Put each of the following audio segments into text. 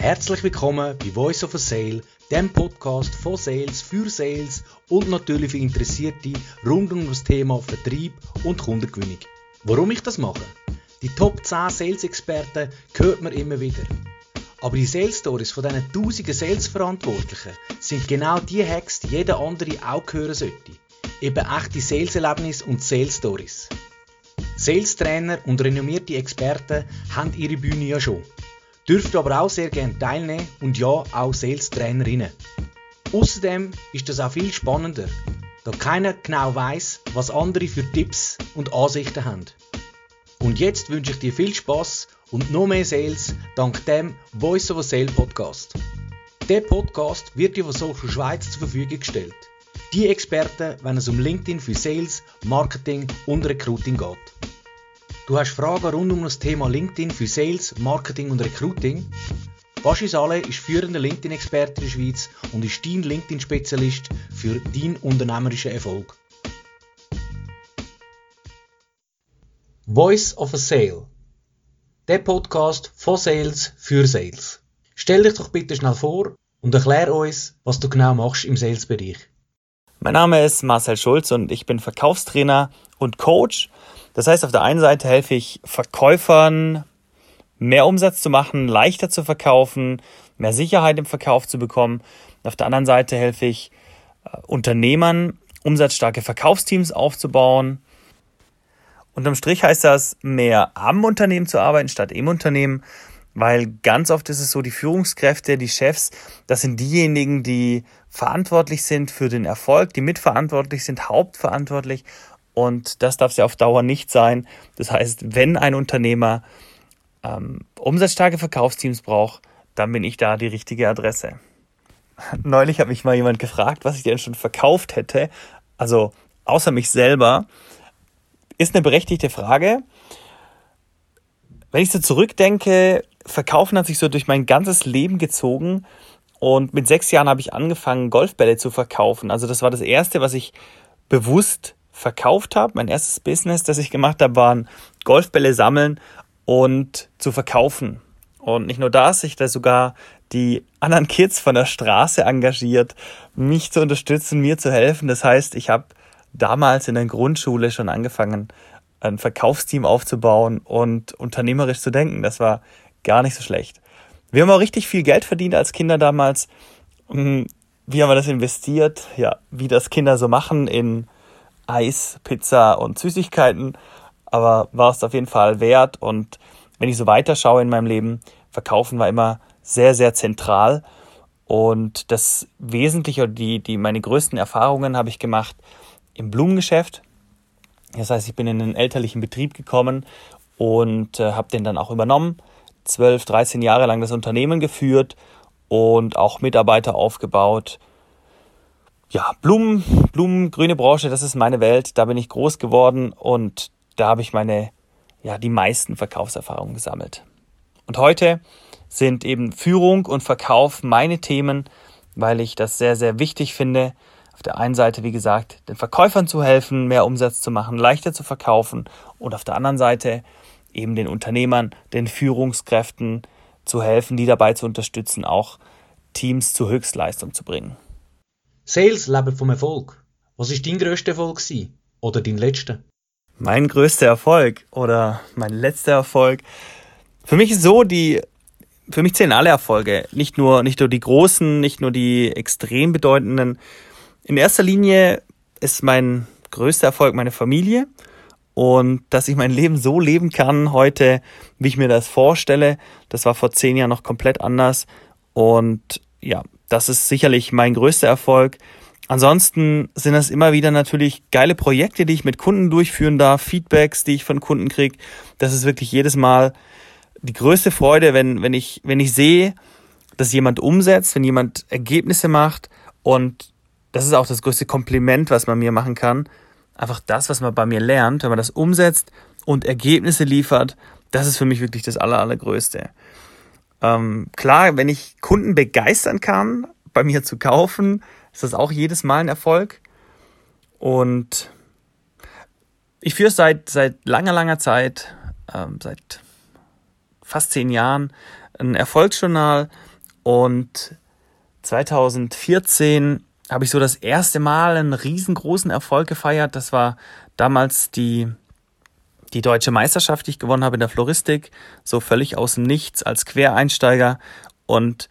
Herzlich willkommen bei Voice of a Sale, dem Podcast von Sales für Sales und natürlich für Interessierte rund um das Thema Vertrieb und Kundengewinnung. Warum ich das mache? Die Top 10 Sales-Experten hört man immer wieder. Aber die Sales Stories von diesen tausenden Sales-Verantwortlichen sind genau die Hacks, die jeder andere auch hören sollte. Eben echte Sales-Erlebnisse und Sales Stories. Sales-Trainer und renommierte Experten haben ihre Bühne ja schon dürft aber auch sehr gerne teilnehmen und ja, auch Sales-Trainerinnen. Außerdem ist das auch viel spannender, da keiner genau weiß, was andere für Tipps und Ansichten haben. Und jetzt wünsche ich dir viel Spaß und noch mehr Sales dank dem Voice of a Sale Podcast. Der Podcast wird dir von Social Schweiz zur Verfügung gestellt. Die Experten, wenn es um LinkedIn für Sales, Marketing und Recruiting geht. Du hast Fragen rund um das Thema LinkedIn für Sales, Marketing und Recruiting? Baschi Saleh ist führender LinkedIn-Experte in der Schweiz und ist dein LinkedIn-Spezialist für deinen unternehmerischen Erfolg. Voice of a Sale. Der Podcast von Sales für Sales. Stell dich doch bitte schnell vor und erklär uns, was du genau machst im Sales-Bereich. Mein Name ist Marcel Schulz und ich bin Verkaufstrainer und Coach das heißt, auf der einen Seite helfe ich Verkäufern, mehr Umsatz zu machen, leichter zu verkaufen, mehr Sicherheit im Verkauf zu bekommen. Auf der anderen Seite helfe ich äh, Unternehmern, umsatzstarke Verkaufsteams aufzubauen. Unterm Strich heißt das, mehr am Unternehmen zu arbeiten statt im Unternehmen, weil ganz oft ist es so, die Führungskräfte, die Chefs, das sind diejenigen, die verantwortlich sind für den Erfolg, die mitverantwortlich sind, hauptverantwortlich und das darf es ja auf Dauer nicht sein. Das heißt, wenn ein Unternehmer ähm, umsatzstarke Verkaufsteams braucht, dann bin ich da die richtige Adresse. Neulich hat mich mal jemand gefragt, was ich denn schon verkauft hätte. Also außer mich selber. Ist eine berechtigte Frage. Wenn ich so zurückdenke, Verkaufen hat sich so durch mein ganzes Leben gezogen. Und mit sechs Jahren habe ich angefangen, Golfbälle zu verkaufen. Also das war das Erste, was ich bewusst verkauft habe. Mein erstes Business, das ich gemacht habe, waren Golfbälle sammeln und zu verkaufen. Und nicht nur das, ich da sogar die anderen Kids von der Straße engagiert, mich zu unterstützen, mir zu helfen. Das heißt, ich habe damals in der Grundschule schon angefangen, ein Verkaufsteam aufzubauen und unternehmerisch zu denken. Das war gar nicht so schlecht. Wir haben auch richtig viel Geld verdient als Kinder damals. Hm, wie haben wir das investiert? Ja, wie das Kinder so machen in Eis, Pizza und Süßigkeiten, aber war es auf jeden Fall wert. Und wenn ich so weiterschaue in meinem Leben, Verkaufen war immer sehr, sehr zentral. Und das Wesentliche die, die, meine größten Erfahrungen habe ich gemacht im Blumengeschäft. Das heißt, ich bin in einen elterlichen Betrieb gekommen und äh, habe den dann auch übernommen. 12, 13 Jahre lang das Unternehmen geführt und auch Mitarbeiter aufgebaut ja, Blumen, Blumen, grüne Branche, das ist meine Welt. Da bin ich groß geworden und da habe ich meine, ja, die meisten Verkaufserfahrungen gesammelt. Und heute sind eben Führung und Verkauf meine Themen, weil ich das sehr, sehr wichtig finde. Auf der einen Seite, wie gesagt, den Verkäufern zu helfen, mehr Umsatz zu machen, leichter zu verkaufen und auf der anderen Seite eben den Unternehmern, den Führungskräften zu helfen, die dabei zu unterstützen, auch Teams zur Höchstleistung zu bringen. Sales leben vom Erfolg. Was ist dein grösster Erfolg gewesen? Oder dein letzter? Mein größter Erfolg oder mein letzter Erfolg. Für mich ist so, die, für mich zählen alle Erfolge. Nicht nur, nicht nur die großen, nicht nur die extrem bedeutenden. In erster Linie ist mein größter Erfolg meine Familie und dass ich mein Leben so leben kann heute, wie ich mir das vorstelle. Das war vor zehn Jahren noch komplett anders und ja, das ist sicherlich mein größter Erfolg. Ansonsten sind das immer wieder natürlich geile Projekte, die ich mit Kunden durchführen darf, Feedbacks, die ich von Kunden kriege. Das ist wirklich jedes Mal die größte Freude, wenn, wenn, ich, wenn ich sehe, dass jemand umsetzt, wenn jemand Ergebnisse macht. Und das ist auch das größte Kompliment, was man mir machen kann. Einfach das, was man bei mir lernt, wenn man das umsetzt und Ergebnisse liefert, das ist für mich wirklich das Aller, Allergrößte. Ähm, klar, wenn ich Kunden begeistern kann, bei mir zu kaufen, ist das auch jedes Mal ein Erfolg. Und ich führe seit, seit langer, langer Zeit, ähm, seit fast zehn Jahren, ein Erfolgsjournal, Und 2014 habe ich so das erste Mal einen riesengroßen Erfolg gefeiert. Das war damals die, die deutsche Meisterschaft, die ich gewonnen habe in der Floristik. So völlig aus dem Nichts als Quereinsteiger. Und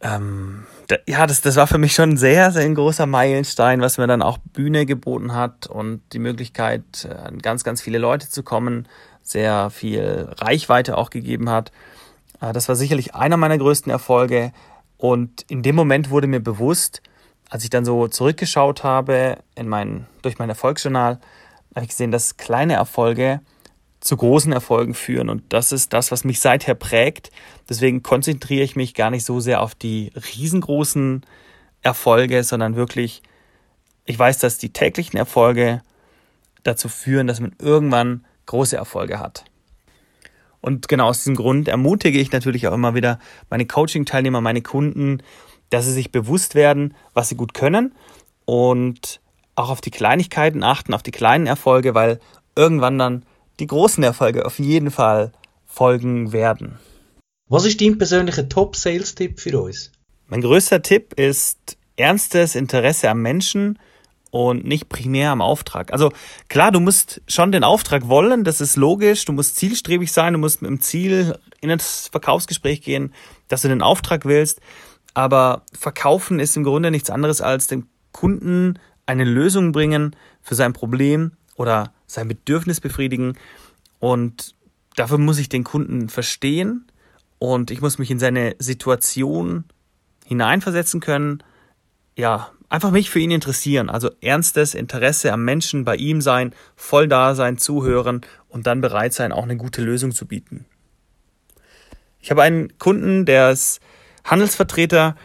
ähm, da, ja, das, das war für mich schon sehr, sehr ein großer Meilenstein, was mir dann auch Bühne geboten hat und die Möglichkeit, äh, an ganz, ganz viele Leute zu kommen, sehr viel Reichweite auch gegeben hat. Äh, das war sicherlich einer meiner größten Erfolge. Und in dem Moment wurde mir bewusst, als ich dann so zurückgeschaut habe in mein, durch mein Erfolgsjournal, habe ich gesehen, dass kleine Erfolge zu großen Erfolgen führen. Und das ist das, was mich seither prägt. Deswegen konzentriere ich mich gar nicht so sehr auf die riesengroßen Erfolge, sondern wirklich, ich weiß, dass die täglichen Erfolge dazu führen, dass man irgendwann große Erfolge hat. Und genau aus diesem Grund ermutige ich natürlich auch immer wieder meine Coaching-Teilnehmer, meine Kunden, dass sie sich bewusst werden, was sie gut können und auch auf die Kleinigkeiten achten, auf die kleinen Erfolge, weil irgendwann dann die großen Erfolge auf jeden Fall folgen werden. Was ist dein persönlicher Top-Sales-Tipp für uns? Mein größter Tipp ist ernstes Interesse am Menschen und nicht primär am Auftrag. Also klar, du musst schon den Auftrag wollen, das ist logisch, du musst zielstrebig sein, du musst mit dem Ziel in das Verkaufsgespräch gehen, dass du den Auftrag willst, aber verkaufen ist im Grunde nichts anderes als dem Kunden eine Lösung bringen für sein Problem oder sein Bedürfnis befriedigen. Und dafür muss ich den Kunden verstehen und ich muss mich in seine Situation hineinversetzen können, ja, einfach mich für ihn interessieren. Also ernstes Interesse am Menschen, bei ihm sein, voll da sein, zuhören und dann bereit sein, auch eine gute Lösung zu bieten. Ich habe einen Kunden, der ist Handelsvertreter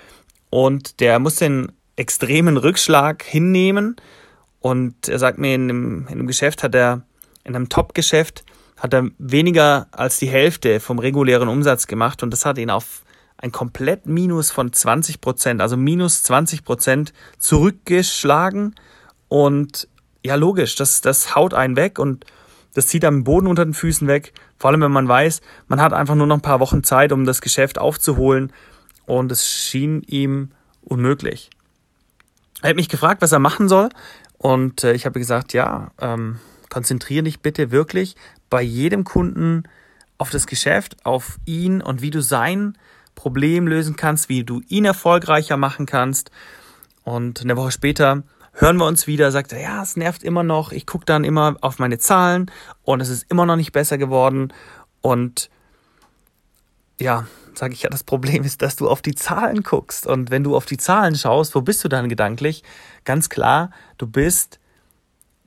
und der muss den extremen Rückschlag hinnehmen. Und er sagt mir, in einem, in einem Geschäft hat er, in einem Top-Geschäft, hat er weniger als die Hälfte vom regulären Umsatz gemacht und das hat ihn auf ein komplett Minus von 20 Prozent, also minus 20 Prozent zurückgeschlagen. Und ja, logisch, das, das haut einen weg und das zieht am Boden unter den Füßen weg. Vor allem, wenn man weiß, man hat einfach nur noch ein paar Wochen Zeit, um das Geschäft aufzuholen. Und es schien ihm unmöglich. Er hat mich gefragt, was er machen soll. Und äh, ich habe gesagt, ja, ähm, konzentriere dich bitte wirklich bei jedem Kunden auf das Geschäft, auf ihn und wie du sein Problem lösen kannst, wie du ihn erfolgreicher machen kannst. Und eine Woche später hören wir uns wieder, sagt er, ja, es nervt immer noch, ich gucke dann immer auf meine Zahlen und es ist immer noch nicht besser geworden. Und ja, sage ich ja, das Problem ist, dass du auf die Zahlen guckst. Und wenn du auf die Zahlen schaust, wo bist du dann gedanklich? Ganz klar, du bist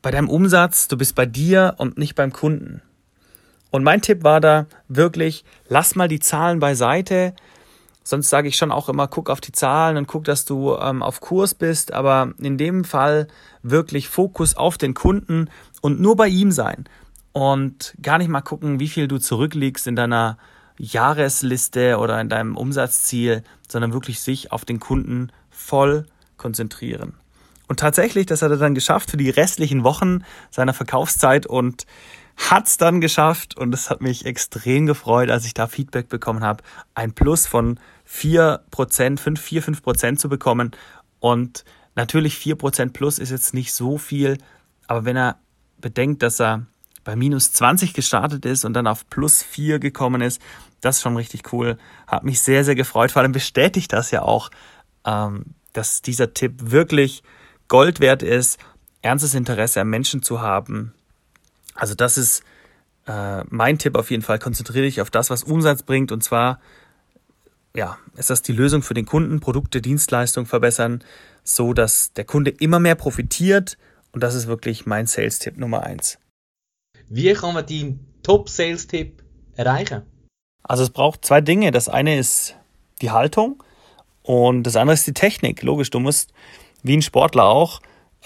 bei deinem Umsatz, du bist bei dir und nicht beim Kunden. Und mein Tipp war da wirklich, lass mal die Zahlen beiseite, Sonst sage ich schon auch immer, guck auf die Zahlen und guck, dass du ähm, auf Kurs bist. Aber in dem Fall wirklich Fokus auf den Kunden und nur bei ihm sein. Und gar nicht mal gucken, wie viel du zurückliegst in deiner Jahresliste oder in deinem Umsatzziel, sondern wirklich sich auf den Kunden voll konzentrieren. Und tatsächlich, das hat er dann geschafft für die restlichen Wochen seiner Verkaufszeit und hat's dann geschafft und es hat mich extrem gefreut, als ich da Feedback bekommen habe, ein Plus von 4%, 5, 4, 5% zu bekommen. Und natürlich 4% plus ist jetzt nicht so viel, aber wenn er bedenkt, dass er bei minus 20 gestartet ist und dann auf plus 4 gekommen ist, das ist schon richtig cool. Hat mich sehr, sehr gefreut. Vor allem bestätigt das ja auch, ähm, dass dieser Tipp wirklich Gold wert ist, ernstes Interesse am Menschen zu haben, also das ist äh, mein Tipp auf jeden Fall. Konzentriere dich auf das, was Umsatz bringt. Und zwar, ja, ist das die Lösung für den Kunden, Produkte, Dienstleistungen verbessern, so dass der Kunde immer mehr profitiert. Und das ist wirklich mein Sales-Tipp Nummer eins. Wie kann man den Top-Sales-Tipp erreichen? Also es braucht zwei Dinge. Das eine ist die Haltung und das andere ist die Technik. Logisch, du musst wie ein Sportler auch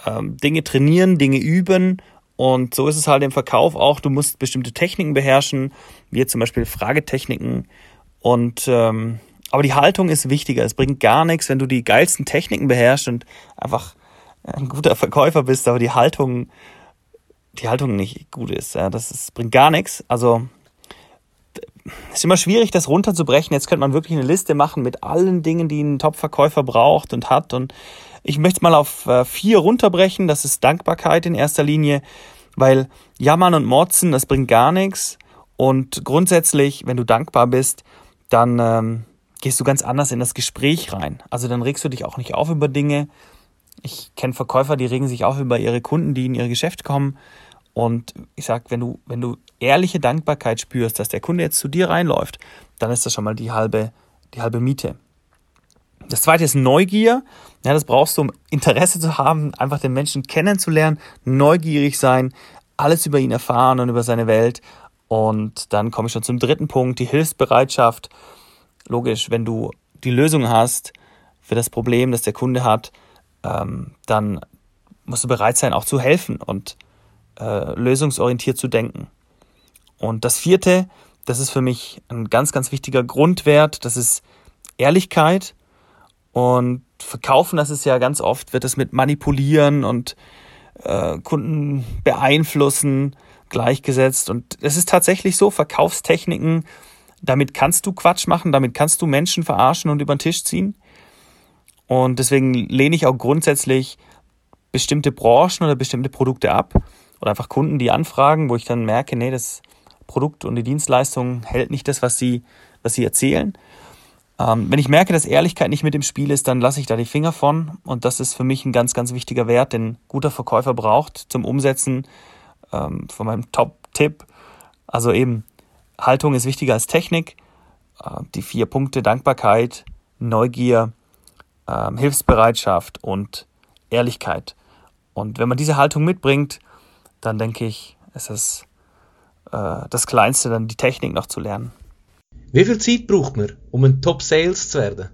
ähm, Dinge trainieren, Dinge üben und so ist es halt im Verkauf auch. Du musst bestimmte Techniken beherrschen, wie zum Beispiel Fragetechniken. Und ähm, aber die Haltung ist wichtiger. Es bringt gar nichts, wenn du die geilsten Techniken beherrschst und einfach ein guter Verkäufer bist, aber die Haltung, die Haltung nicht gut ist. Ja, das ist, bringt gar nichts. Also Es ist immer schwierig, das runterzubrechen. Jetzt könnte man wirklich eine Liste machen mit allen Dingen, die ein Top-Verkäufer braucht und hat. Und ich möchte es mal auf äh, vier runterbrechen. Das ist Dankbarkeit in erster Linie, weil Jammern und Motzen, das bringt gar nichts. Und grundsätzlich, wenn du dankbar bist, dann ähm, gehst du ganz anders in das Gespräch rein. Also dann regst du dich auch nicht auf über Dinge. Ich kenne Verkäufer, die regen sich auf über ihre Kunden, die in ihr Geschäft kommen. Und ich sag, wenn du, wenn du ehrliche Dankbarkeit spürst, dass der Kunde jetzt zu dir reinläuft, dann ist das schon mal die halbe, die halbe Miete. Das zweite ist Neugier. Ja, das brauchst du, um Interesse zu haben, einfach den Menschen kennenzulernen, neugierig sein, alles über ihn erfahren und über seine Welt. Und dann komme ich schon zum dritten Punkt, die Hilfsbereitschaft. Logisch, wenn du die Lösung hast für das Problem, das der Kunde hat, ähm, dann musst du bereit sein, auch zu helfen und äh, lösungsorientiert zu denken. Und das vierte, das ist für mich ein ganz, ganz wichtiger Grundwert, das ist Ehrlichkeit. Und verkaufen, das ist ja ganz oft, wird es mit Manipulieren und äh, Kunden beeinflussen gleichgesetzt. Und es ist tatsächlich so, Verkaufstechniken, damit kannst du Quatsch machen, damit kannst du Menschen verarschen und über den Tisch ziehen. Und deswegen lehne ich auch grundsätzlich bestimmte Branchen oder bestimmte Produkte ab oder einfach Kunden, die anfragen, wo ich dann merke, nee, das Produkt und die Dienstleistung hält nicht das, was sie, was sie erzählen. Ähm, wenn ich merke, dass Ehrlichkeit nicht mit im Spiel ist, dann lasse ich da die Finger von. Und das ist für mich ein ganz, ganz wichtiger Wert, den guter Verkäufer braucht zum Umsetzen ähm, von meinem Top-Tipp. Also eben, Haltung ist wichtiger als Technik. Äh, die vier Punkte Dankbarkeit, Neugier, äh, Hilfsbereitschaft und Ehrlichkeit. Und wenn man diese Haltung mitbringt, dann denke ich, ist es äh, das Kleinste, dann die Technik noch zu lernen. Wie viel Zeit braucht man, um ein Top-Sales zu werden?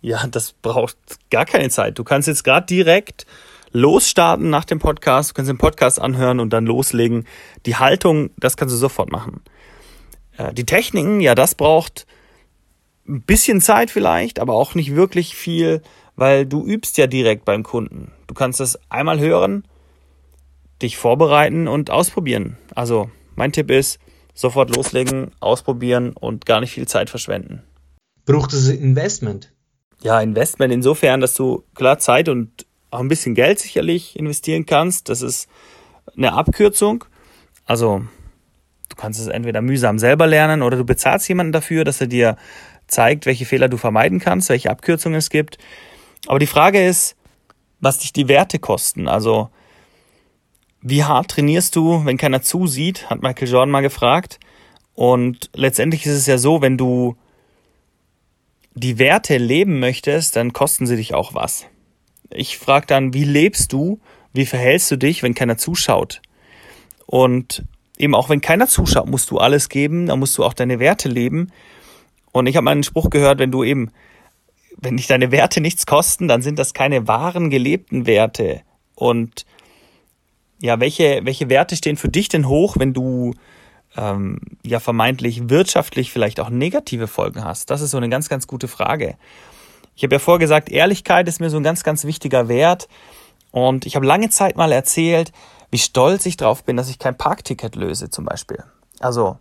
Ja, das braucht gar keine Zeit. Du kannst jetzt gerade direkt losstarten nach dem Podcast. Du kannst den Podcast anhören und dann loslegen. Die Haltung, das kannst du sofort machen. Äh, die Techniken, ja, das braucht ein bisschen Zeit vielleicht, aber auch nicht wirklich viel, weil du übst ja direkt beim Kunden. Du kannst das einmal hören, dich vorbereiten und ausprobieren. Also mein Tipp ist, sofort loslegen, ausprobieren und gar nicht viel Zeit verschwenden. Braucht es Investment? Ja, Investment insofern, dass du klar Zeit und auch ein bisschen Geld sicherlich investieren kannst. Das ist eine Abkürzung. Also du kannst es entweder mühsam selber lernen oder du bezahlst jemanden dafür, dass er dir zeigt, welche Fehler du vermeiden kannst, welche Abkürzungen es gibt. Aber die Frage ist, was dich die Werte kosten. Also wie hart trainierst du, wenn keiner zusieht, hat Michael Jordan mal gefragt. Und letztendlich ist es ja so, wenn du die Werte leben möchtest, dann kosten sie dich auch was. Ich frage dann, wie lebst du, wie verhältst du dich, wenn keiner zuschaut? Und eben auch wenn keiner zuschaut, musst du alles geben, dann musst du auch deine Werte leben. Und ich habe mal einen Spruch gehört, wenn du eben, wenn dich deine Werte nichts kosten, dann sind das keine wahren gelebten Werte. Und ja, welche, welche Werte stehen für dich denn hoch, wenn du ähm, ja vermeintlich wirtschaftlich vielleicht auch negative Folgen hast? Das ist so eine ganz, ganz gute Frage. Ich habe ja vorher gesagt, Ehrlichkeit ist mir so ein ganz, ganz wichtiger Wert. Und ich habe lange Zeit mal erzählt, wie stolz ich drauf bin, dass ich kein Parkticket löse zum Beispiel. Also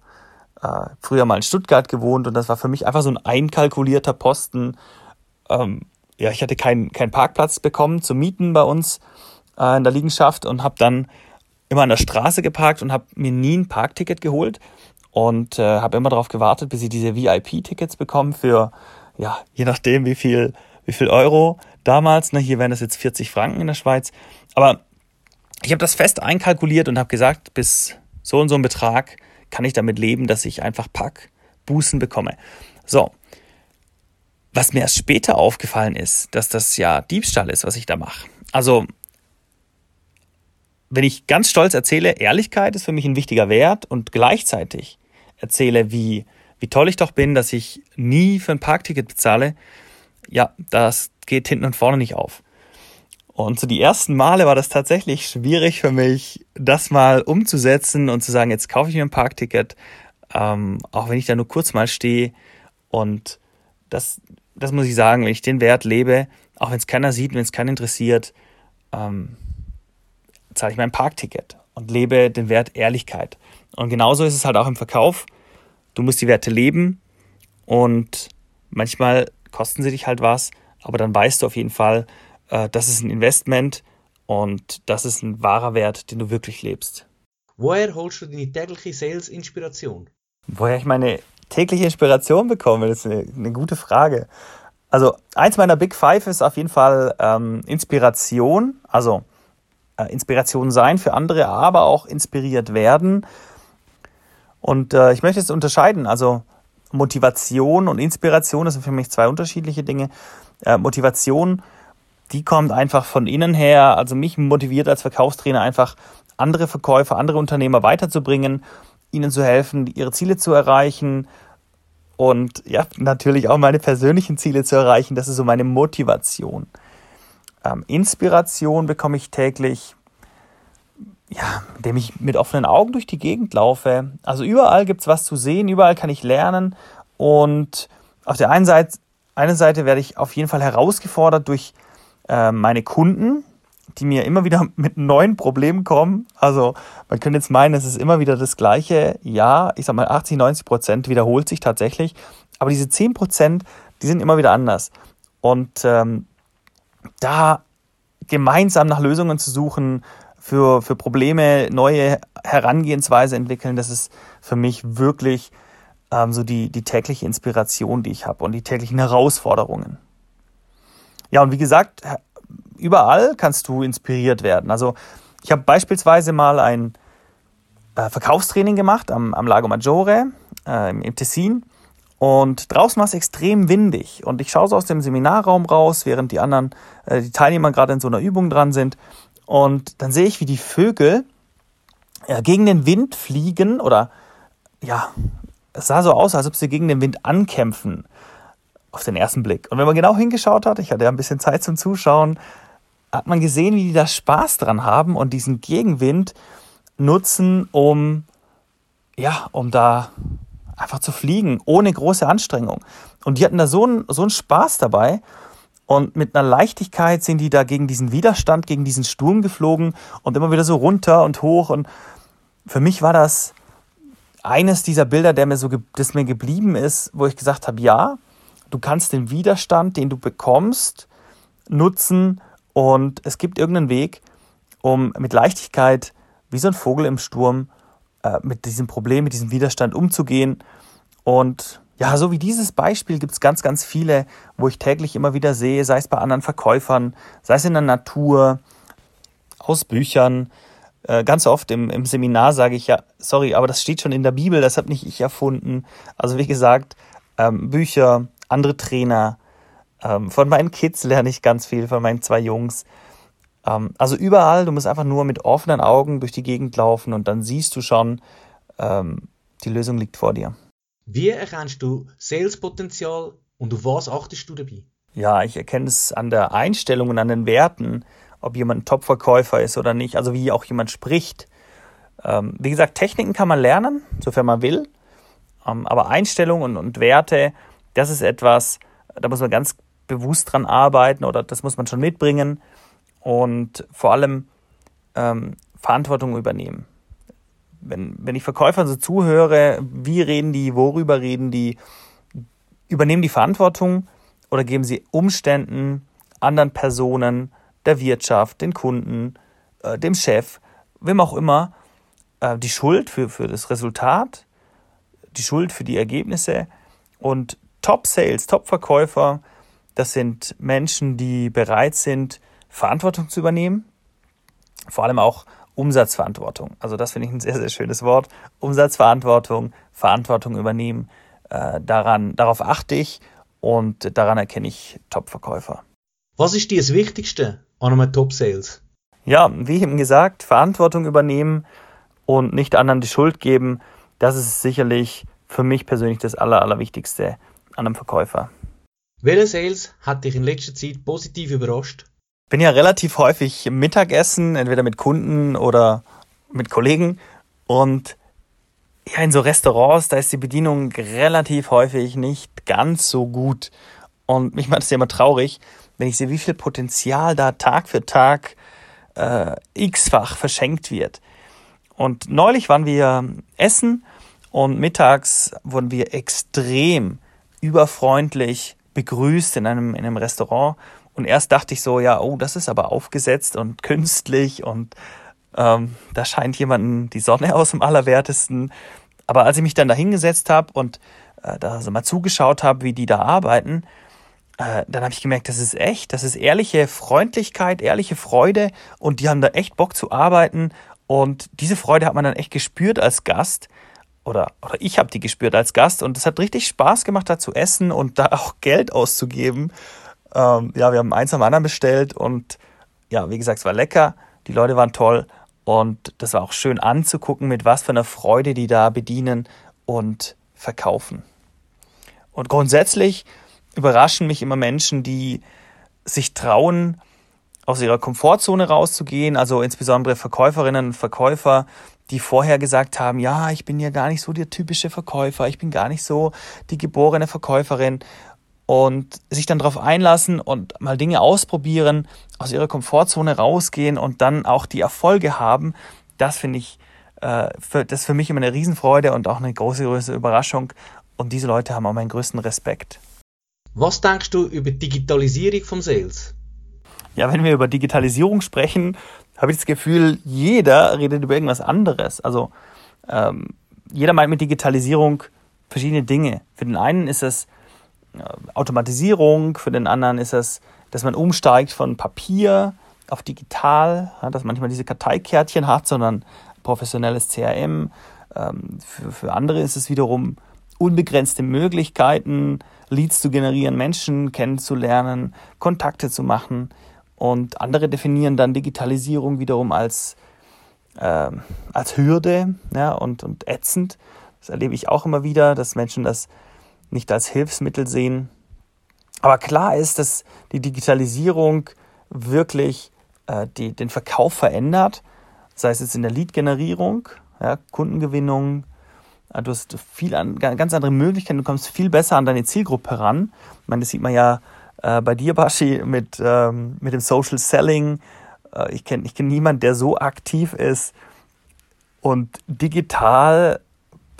äh, früher mal in Stuttgart gewohnt und das war für mich einfach so ein einkalkulierter Posten. Ähm, ja, ich hatte keinen keinen Parkplatz bekommen zu mieten bei uns äh, in der Liegenschaft und habe dann immer an der Straße geparkt und habe mir nie ein Parkticket geholt und äh, habe immer darauf gewartet, bis ich diese VIP-Tickets bekomme für, ja, je nachdem wie viel, wie viel Euro damals. Ne, hier wären das jetzt 40 Franken in der Schweiz. Aber ich habe das fest einkalkuliert und habe gesagt, bis so und so ein Betrag kann ich damit leben, dass ich einfach Packbußen bekomme. So. Was mir erst später aufgefallen ist, dass das ja Diebstahl ist, was ich da mache. Also wenn ich ganz stolz erzähle, Ehrlichkeit ist für mich ein wichtiger Wert und gleichzeitig erzähle, wie, wie toll ich doch bin, dass ich nie für ein Parkticket bezahle, ja, das geht hinten und vorne nicht auf. Und so die ersten Male war das tatsächlich schwierig für mich, das mal umzusetzen und zu sagen, jetzt kaufe ich mir ein Parkticket, ähm, auch wenn ich da nur kurz mal stehe. Und das, das muss ich sagen, wenn ich den Wert lebe, auch wenn es keiner sieht, wenn es keinen interessiert, ähm, zahle ich mein Parkticket und lebe den Wert Ehrlichkeit. Und genauso ist es halt auch im Verkauf. Du musst die Werte leben, Und manchmal kosten sie dich halt was, aber dann weißt du auf jeden Fall, äh, das ist ein Investment und das ist ein wahrer Wert, den du wirklich lebst. Woher holst du deine tägliche Sales-Inspiration? Woher ich meine tägliche Inspiration bekomme, das ist eine, eine, gute Frage. Also eins meiner Big Five ist auf jeden Fall ähm, Inspiration, also Inspiration sein für andere, aber auch inspiriert werden. Und äh, ich möchte es unterscheiden, also Motivation und Inspiration, das sind für mich zwei unterschiedliche Dinge. Äh, Motivation, die kommt einfach von innen her. Also mich motiviert als Verkaufstrainer einfach andere Verkäufer, andere Unternehmer weiterzubringen, ihnen zu helfen, ihre Ziele zu erreichen und ja, natürlich auch meine persönlichen Ziele zu erreichen. Das ist so meine Motivation. Ähm, Inspiration bekomme ich täglich, ja, indem ich mit offenen Augen durch die Gegend laufe. Also überall gibt es was zu sehen, überall kann ich lernen und auf der einen Seite, eine Seite werde ich auf jeden Fall herausgefordert durch äh, meine Kunden, die mir immer wieder mit neuen Problemen kommen. Also man könnte jetzt meinen, es ist immer wieder das Gleiche. Ja, ich sag mal 80, 90 Prozent wiederholt sich tatsächlich. Aber diese 10 Prozent, die sind immer wieder anders. Und ähm, da gemeinsam nach Lösungen zu suchen, für, für Probleme neue Herangehensweise entwickeln, das ist für mich wirklich ähm, so die, die tägliche Inspiration, die ich habe und die täglichen Herausforderungen. Ja, und wie gesagt, überall kannst du inspiriert werden. Also ich habe beispielsweise mal ein äh, Verkaufstraining gemacht am, am Lago Maggiore äh, im Tessin und draußen war es extrem windig. Und ich schaue so aus dem Seminarraum raus, während die anderen, äh, die Teilnehmer gerade in so einer Übung dran sind. Und dann sehe ich, wie die Vögel ja, gegen den Wind fliegen oder ja, es sah so aus, als ob sie gegen den Wind ankämpfen. Auf den ersten Blick. Und wenn man genau hingeschaut hat, ich hatte ja ein bisschen Zeit zum Zuschauen, hat man gesehen, wie die da Spaß dran haben und diesen Gegenwind nutzen, um ja, um da einfach zu fliegen, ohne große Anstrengung. Und die hatten da so einen, so einen Spaß dabei. Und mit einer Leichtigkeit sind die da gegen diesen Widerstand, gegen diesen Sturm geflogen und immer wieder so runter und hoch. Und für mich war das eines dieser Bilder, der mir so, das mir geblieben ist, wo ich gesagt habe, ja, du kannst den Widerstand, den du bekommst, nutzen und es gibt irgendeinen Weg, um mit Leichtigkeit, wie so ein Vogel im Sturm, äh, mit diesem Problem, mit diesem Widerstand umzugehen. Und ja, so wie dieses Beispiel gibt es ganz, ganz viele, wo ich täglich immer wieder sehe, sei es bei anderen Verkäufern, sei es in der Natur, aus Büchern. Äh, ganz oft im, im Seminar sage ich ja, sorry, aber das steht schon in der Bibel, das habe nicht ich erfunden. Also wie gesagt, ähm, Bücher, andere Trainer. Ähm, von meinen Kids lerne ich ganz viel, von meinen zwei Jungs. Ähm, also überall, du musst einfach nur mit offenen Augen durch die Gegend laufen und dann siehst du schon, ähm, die Lösung liegt vor dir. Wie erkennst du Salespotenzial und auf was achtest du dabei? Ja, ich erkenne es an der Einstellung und an den Werten, ob jemand ein Top-Verkäufer ist oder nicht, also wie auch jemand spricht. Ähm, wie gesagt, Techniken kann man lernen, sofern man will, ähm, aber Einstellungen und, und Werte, das ist etwas, da muss man ganz bewusst dran arbeiten oder das muss man schon mitbringen und vor allem ähm, Verantwortung übernehmen. Wenn, wenn ich Verkäufern so zuhöre, wie reden die, worüber reden die, übernehmen die Verantwortung oder geben sie Umständen, anderen Personen, der Wirtschaft, den Kunden, äh, dem Chef, wem auch immer, äh, die Schuld für, für das Resultat, die Schuld für die Ergebnisse und Top-Sales, Top-Verkäufer, das sind Menschen, die bereit sind, Verantwortung zu übernehmen, vor allem auch Umsatzverantwortung. Also das finde ich ein sehr, sehr schönes Wort. Umsatzverantwortung, Verantwortung übernehmen. Äh, daran, darauf achte ich und daran erkenne ich Top-Verkäufer. Was ist dir das Wichtigste an einem Top-Sales? Ja, wie eben gesagt, Verantwortung übernehmen und nicht anderen die Schuld geben. Das ist sicherlich für mich persönlich das Aller, Allerwichtigste an einem Verkäufer. Welcher Sales hat dich in letzter Zeit positiv überrascht? Bin ja relativ häufig Mittagessen, entweder mit Kunden oder mit Kollegen. Und ja, in so Restaurants, da ist die Bedienung relativ häufig nicht ganz so gut. Und mich macht es ja immer traurig, wenn ich sehe, wie viel Potenzial da Tag für Tag äh, x-fach verschenkt wird. Und neulich waren wir essen und mittags wurden wir extrem überfreundlich begrüßt in einem, in einem Restaurant. Und erst dachte ich so, ja, oh, das ist aber aufgesetzt und künstlich und ähm, da scheint jemandem die Sonne aus dem Allerwertesten. Aber als ich mich dann da hingesetzt habe und äh, da so mal zugeschaut habe, wie die da arbeiten, äh, dann habe ich gemerkt, das ist echt, das ist ehrliche Freundlichkeit, ehrliche Freude und die haben da echt Bock zu arbeiten und diese Freude hat man dann echt gespürt als Gast oder, oder ich habe die gespürt als Gast und es hat richtig Spaß gemacht, da zu essen und da auch Geld auszugeben. Ähm, ja, wir haben eins am anderen bestellt und ja, wie gesagt, es war lecker, die Leute waren toll und das war auch schön anzugucken, mit was für einer Freude die da bedienen und verkaufen. Und grundsätzlich überraschen mich immer Menschen, die sich trauen, aus ihrer Komfortzone rauszugehen, also insbesondere Verkäuferinnen und Verkäufer, die vorher gesagt haben, ja, ich bin ja gar nicht so der typische Verkäufer, ich bin gar nicht so die geborene Verkäuferin und sich dann darauf einlassen und mal Dinge ausprobieren, aus ihrer Komfortzone rausgehen und dann auch die Erfolge haben, das finde ich, äh, für, das ist für mich immer eine Riesenfreude und auch eine große, große Überraschung. Und diese Leute haben auch meinen größten Respekt. Was denkst du über Digitalisierung von Sales? Ja, wenn wir über Digitalisierung sprechen, habe ich das Gefühl, jeder redet über irgendwas anderes. Also ähm, jeder meint mit Digitalisierung verschiedene Dinge. Für den einen ist es Automatisierung, für den anderen ist es, dass man umsteigt von Papier auf digital, ja, dass man manchmal diese Karteikärtchen hat, sondern professionelles CRM. Ähm, für, für andere ist es wiederum unbegrenzte Möglichkeiten, Leads zu generieren, Menschen kennenzulernen, Kontakte zu machen. Und andere definieren dann Digitalisierung wiederum als, äh, als Hürde ja, und, und ätzend. Das erlebe ich auch immer wieder, dass Menschen das nicht als Hilfsmittel sehen. Aber klar ist, dass die Digitalisierung wirklich äh, die, den Verkauf verändert, sei es jetzt in der Lead-Generierung, ja, Kundengewinnung. Äh, du hast viel an, ganz andere Möglichkeiten, du kommst viel besser an deine Zielgruppe heran. Ich meine, das sieht man ja äh, bei dir, Bashi, mit, ähm, mit dem Social Selling. Äh, ich kenne ich kenn niemanden, der so aktiv ist und digital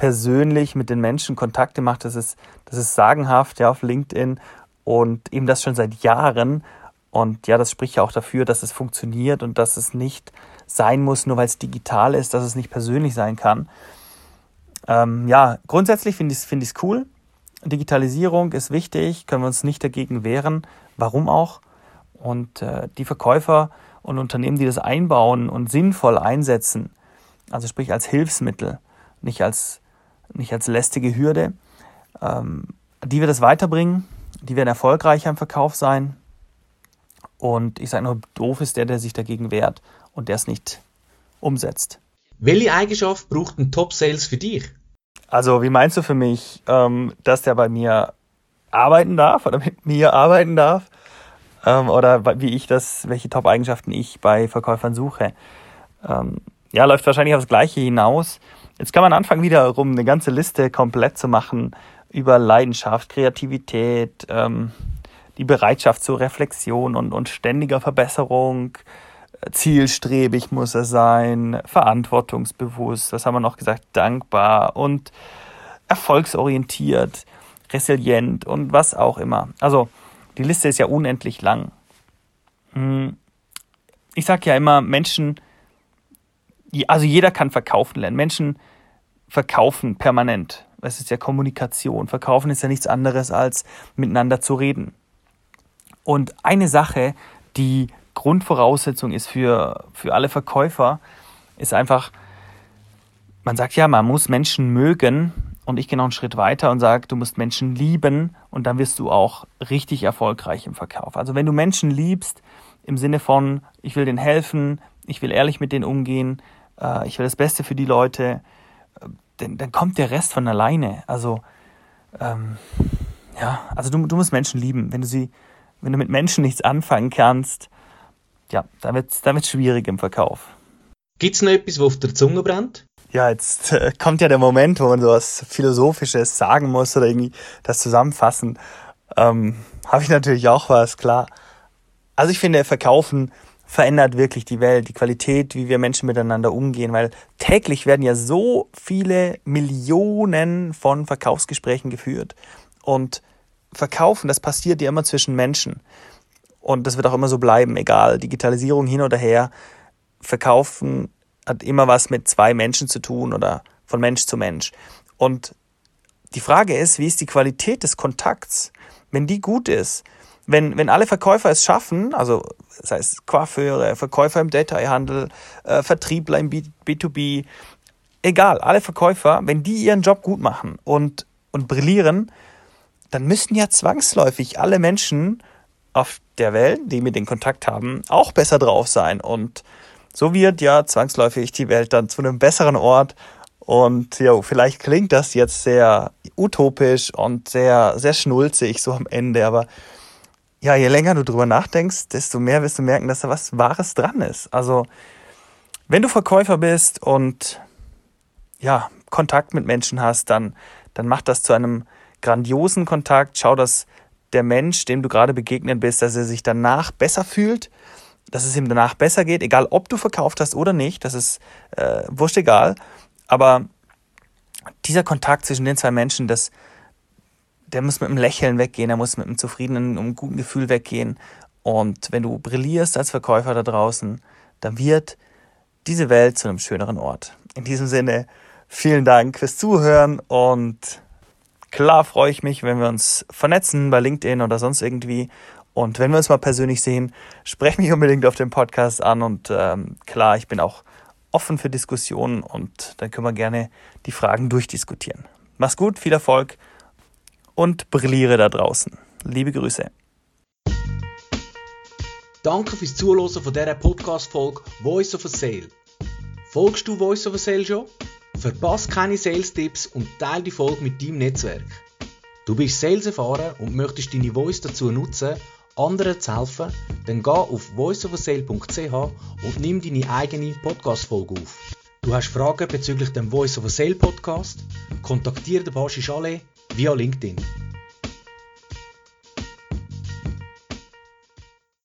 persönlich mit den Menschen Kontakte macht, das ist, das ist sagenhaft, ja, auf LinkedIn und eben das schon seit Jahren. Und ja, das spricht ja auch dafür, dass es funktioniert und dass es nicht sein muss, nur weil es digital ist, dass es nicht persönlich sein kann. Ähm, ja, grundsätzlich finde ich es find cool. Digitalisierung ist wichtig, können wir uns nicht dagegen wehren. Warum auch? Und äh, die Verkäufer und Unternehmen, die das einbauen und sinnvoll einsetzen, also sprich als Hilfsmittel, nicht als nicht als lästige Hürde. Ähm, die wird es weiterbringen, die werden erfolgreicher im Verkauf sein. Und ich sage nur, doof ist der, der sich dagegen wehrt und der es nicht umsetzt. Welche Eigenschaft braucht ein Top-Sales für dich? Also, wie meinst du für mich, ähm, dass der bei mir arbeiten darf oder mit mir arbeiten darf? Ähm, oder wie ich das, welche Top-Eigenschaften ich bei Verkäufern suche? Ähm, ja, läuft wahrscheinlich aufs Gleiche hinaus. Jetzt kann man anfangen, wiederum eine ganze Liste komplett zu machen über Leidenschaft, Kreativität, ähm, die Bereitschaft zur Reflexion und, und ständiger Verbesserung. Zielstrebig muss er sein, verantwortungsbewusst, was haben wir noch gesagt, dankbar und erfolgsorientiert, resilient und was auch immer. Also die Liste ist ja unendlich lang. Hm. Ich sage ja immer, Menschen also jeder kann verkaufen lernen. Menschen verkaufen permanent. Es ist ja Kommunikation. Verkaufen ist ja nichts anderes als miteinander zu reden. Und eine Sache, die Grundvoraussetzung ist für, für alle Verkäufer, ist einfach, man sagt ja, man muss Menschen mögen. Und ich gehe noch einen Schritt weiter und sage, du musst Menschen lieben und dann wirst du auch richtig erfolgreich im Verkauf. Also wenn du Menschen liebst, im Sinne von, ich will denen helfen, ich will ehrlich mit denen umgehen, äh, ich will das Beste für die Leute, äh, denn, dann kommt der Rest von alleine. Also, ähm, ja, also du, du musst Menschen lieben. Wenn du sie, wenn du mit Menschen nichts anfangen kannst, ja, dann wird es dann wird's schwierig im Verkauf. Gibt es noch etwas, wo auf der Zunge brennt? Ja, jetzt äh, kommt ja der Moment, wo man so was Philosophisches sagen muss oder irgendwie das zusammenfassen. Ähm, Habe ich natürlich auch was, klar. Also ich finde, Verkaufen verändert wirklich die Welt, die Qualität, wie wir Menschen miteinander umgehen, weil täglich werden ja so viele Millionen von Verkaufsgesprächen geführt und Verkaufen, das passiert ja immer zwischen Menschen. Und das wird auch immer so bleiben, egal, Digitalisierung hin oder her. Verkaufen hat immer was mit zwei Menschen zu tun oder von Mensch zu Mensch. Und die Frage ist, wie ist die Qualität des Kontakts? Wenn die gut ist, wenn, wenn alle Verkäufer es schaffen, also das heißt Coiffeure, Verkäufer im Detailhandel, äh, Vertriebler im B2B, egal, alle Verkäufer, wenn die ihren Job gut machen und, und brillieren, dann müssen ja zwangsläufig alle Menschen auf der Welt, die mit den Kontakt haben, auch besser drauf sein. Und so wird ja zwangsläufig die Welt dann zu einem besseren Ort. Und ja, vielleicht klingt das jetzt sehr utopisch und sehr, sehr schnulzig so am Ende, aber ja, je länger du drüber nachdenkst, desto mehr wirst du merken, dass da was Wahres dran ist. Also, wenn du Verkäufer bist und ja, Kontakt mit Menschen hast, dann, dann mach das zu einem grandiosen Kontakt. Schau, dass der Mensch, dem du gerade begegnet bist, dass er sich danach besser fühlt, dass es ihm danach besser geht, egal ob du verkauft hast oder nicht, das ist äh, wurscht egal. Aber dieser Kontakt zwischen den zwei Menschen, das, der muss mit einem Lächeln weggehen, der muss mit einem zufriedenen, einem guten Gefühl weggehen. Und wenn du brillierst als Verkäufer da draußen, dann wird diese Welt zu einem schöneren Ort. In diesem Sinne, Vielen Dank fürs Zuhören und klar freue ich mich, wenn wir uns vernetzen bei LinkedIn oder sonst irgendwie. Und wenn wir uns mal persönlich sehen, spreche mich unbedingt auf dem Podcast an. Und ähm, klar, ich bin auch offen für Diskussionen und dann können wir gerne die Fragen durchdiskutieren. Mach's gut, viel Erfolg und brilliere da draußen. Liebe Grüße. Danke fürs Zuhören von dieser Podcast-Folge Voice of a Sale. Folgst du Voice of a Sale schon? Verpasse keine Sales-Tipps und teile die Folge mit deinem Netzwerk. Du bist Sales erfahren und möchtest deine Voice dazu nutzen, anderen zu helfen, dann geh auf voiceofasale.ch und nimm deine eigene Podcast-Folge auf. Du hast Fragen bezüglich dem Voice of a Sale Podcast? Kontaktiere den Baschi Chalet via o LinkedIn.